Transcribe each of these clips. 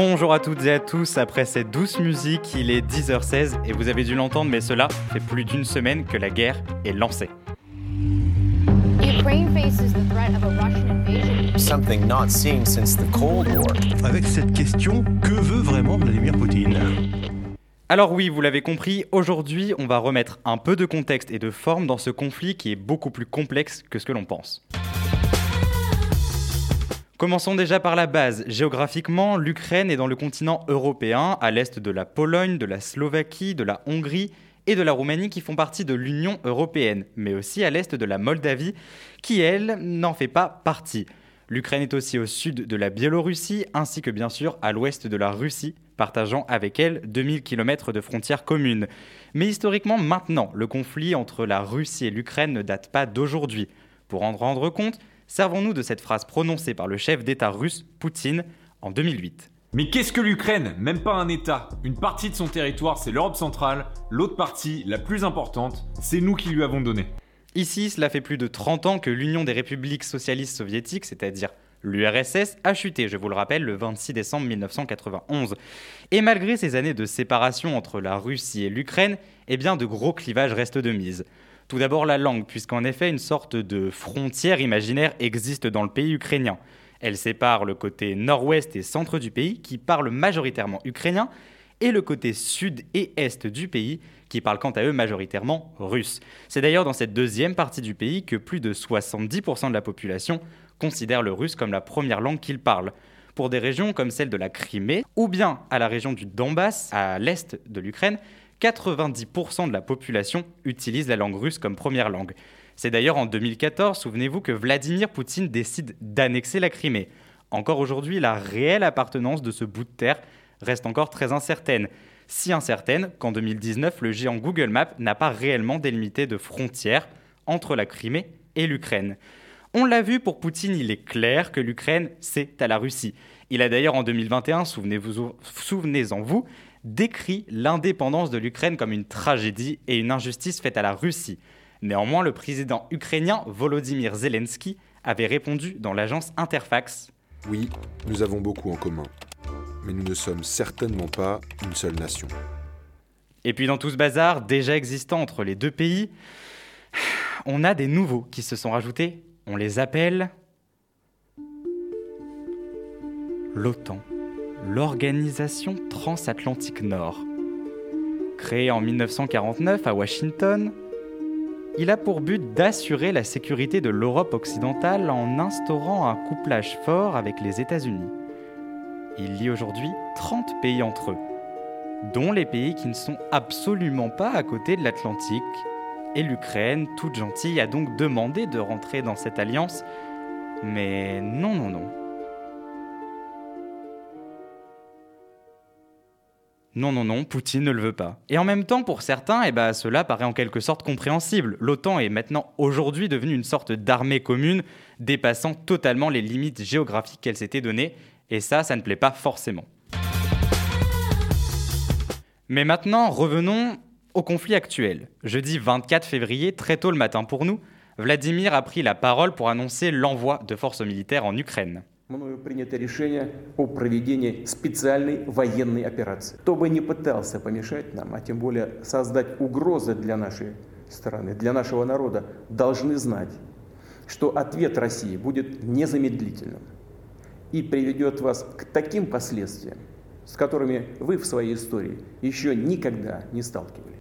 Bonjour à toutes et à tous, après cette douce musique, il est 10h16 et vous avez dû l'entendre, mais cela fait plus d'une semaine que la guerre est lancée. Something not seen since the Cold War. Avec cette question, que veut vraiment Vladimir Poutine? Alors oui, vous l'avez compris, aujourd'hui on va remettre un peu de contexte et de forme dans ce conflit qui est beaucoup plus complexe que ce que l'on pense. Commençons déjà par la base. Géographiquement, l'Ukraine est dans le continent européen, à l'est de la Pologne, de la Slovaquie, de la Hongrie et de la Roumanie qui font partie de l'Union européenne, mais aussi à l'est de la Moldavie, qui elle n'en fait pas partie. L'Ukraine est aussi au sud de la Biélorussie, ainsi que bien sûr à l'ouest de la Russie, partageant avec elle 2000 km de frontières communes. Mais historiquement, maintenant, le conflit entre la Russie et l'Ukraine ne date pas d'aujourd'hui. Pour en rendre compte, servons-nous de cette phrase prononcée par le chef d'État russe, Poutine, en 2008. Mais qu'est-ce que l'Ukraine? Même pas un État. Une partie de son territoire, c'est l'Europe centrale. L'autre partie, la plus importante, c'est nous qui lui avons donné. Ici, cela fait plus de 30 ans que l'Union des républiques socialistes soviétiques, c'est-à-dire l'URSS, a chuté, je vous le rappelle, le 26 décembre 1991. Et malgré ces années de séparation entre la Russie et l'Ukraine, eh bien de gros clivages restent de mise. Tout d'abord la langue, puisqu'en effet une sorte de frontière imaginaire existe dans le pays ukrainien. Elle sépare le côté nord-ouest et centre du pays, qui parle majoritairement ukrainien, et le côté sud et est du pays, qui parle quant à eux majoritairement russe. C'est d'ailleurs dans cette deuxième partie du pays que plus de 70% de la population considère le russe comme la première langue qu'ils parlent. Pour des régions comme celle de la Crimée, ou bien à la région du Donbass, à l'est de l'Ukraine, 90% de la population utilise la langue russe comme première langue. C'est d'ailleurs en 2014, souvenez-vous, que Vladimir Poutine décide d'annexer la Crimée. Encore aujourd'hui, la réelle appartenance de ce bout de terre reste encore très incertaine. Si incertaine qu'en 2019, le géant Google Maps n'a pas réellement délimité de frontières entre la Crimée et l'Ukraine. On l'a vu, pour Poutine, il est clair que l'Ukraine, c'est à la Russie. Il a d'ailleurs en 2021, souvenez-vous, souvenez-en vous, décrit l'indépendance de l'Ukraine comme une tragédie et une injustice faite à la Russie. Néanmoins, le président ukrainien Volodymyr Zelensky avait répondu dans l'agence Interfax Oui, nous avons beaucoup en commun, mais nous ne sommes certainement pas une seule nation. Et puis dans tout ce bazar déjà existant entre les deux pays, on a des nouveaux qui se sont rajoutés. On les appelle l'OTAN, l'Organisation transatlantique Nord. Créée en 1949 à Washington, il a pour but d'assurer la sécurité de l'Europe occidentale en instaurant un couplage fort avec les États-Unis. Il lie aujourd'hui 30 pays entre eux, dont les pays qui ne sont absolument pas à côté de l'Atlantique. Et l'Ukraine, toute gentille, a donc demandé de rentrer dans cette alliance. Mais non, non, non. Non, non, non, Poutine ne le veut pas. Et en même temps, pour certains, eh ben, cela paraît en quelque sorte compréhensible. L'OTAN est maintenant aujourd'hui devenue une sorte d'armée commune, dépassant totalement les limites géographiques qu'elle s'était données, et ça, ça ne plaît pas forcément. Mais maintenant, revenons au conflit actuel. Jeudi 24 février, très tôt le matin pour nous, Vladimir a pris la parole pour annoncer l'envoi de forces militaires en Ukraine. Мною принято решение о проведении специальной военной операции. Кто бы не пытался помешать нам, а тем более создать угрозы для нашей страны, для нашего народа, должны знать, что ответ России будет незамедлительным и приведет вас к таким последствиям, с которыми вы в своей истории еще никогда не сталкивались.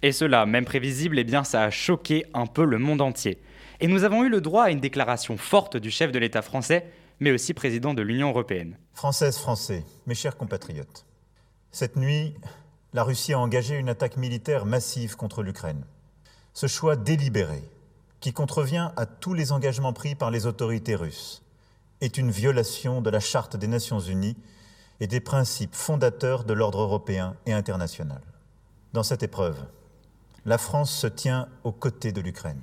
Et cela, même prévisible, eh bien ça a choqué un peu le monde entier. Et nous avons eu le droit à une déclaration forte du chef de l'État français mais aussi président de l'Union européenne. Françaises, Français, mes chers compatriotes, cette nuit, la Russie a engagé une attaque militaire massive contre l'Ukraine. Ce choix délibéré, qui contrevient à tous les engagements pris par les autorités russes, est une violation de la Charte des Nations Unies et des principes fondateurs de l'ordre européen et international. Dans cette épreuve, la France se tient aux côtés de l'Ukraine.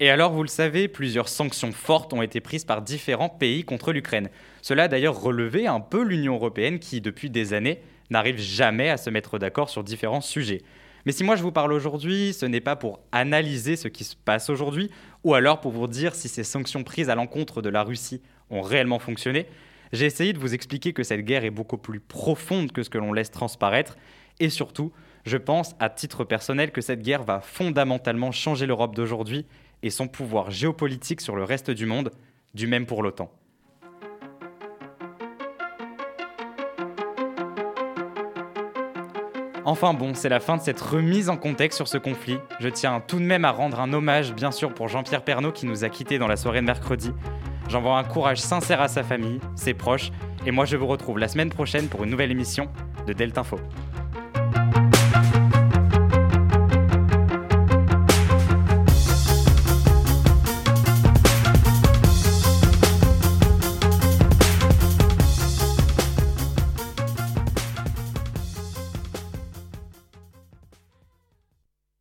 Et alors, vous le savez, plusieurs sanctions fortes ont été prises par différents pays contre l'Ukraine. Cela a d'ailleurs relevé un peu l'Union européenne qui, depuis des années, n'arrive jamais à se mettre d'accord sur différents sujets. Mais si moi je vous parle aujourd'hui, ce n'est pas pour analyser ce qui se passe aujourd'hui, ou alors pour vous dire si ces sanctions prises à l'encontre de la Russie ont réellement fonctionné. J'ai essayé de vous expliquer que cette guerre est beaucoup plus profonde que ce que l'on laisse transparaître, et surtout, je pense à titre personnel que cette guerre va fondamentalement changer l'Europe d'aujourd'hui et son pouvoir géopolitique sur le reste du monde, du même pour l'OTAN. Enfin bon, c'est la fin de cette remise en contexte sur ce conflit. Je tiens tout de même à rendre un hommage, bien sûr, pour Jean-Pierre Pernaud qui nous a quittés dans la soirée de mercredi. J'envoie un courage sincère à sa famille, ses proches, et moi je vous retrouve la semaine prochaine pour une nouvelle émission de Delta Info.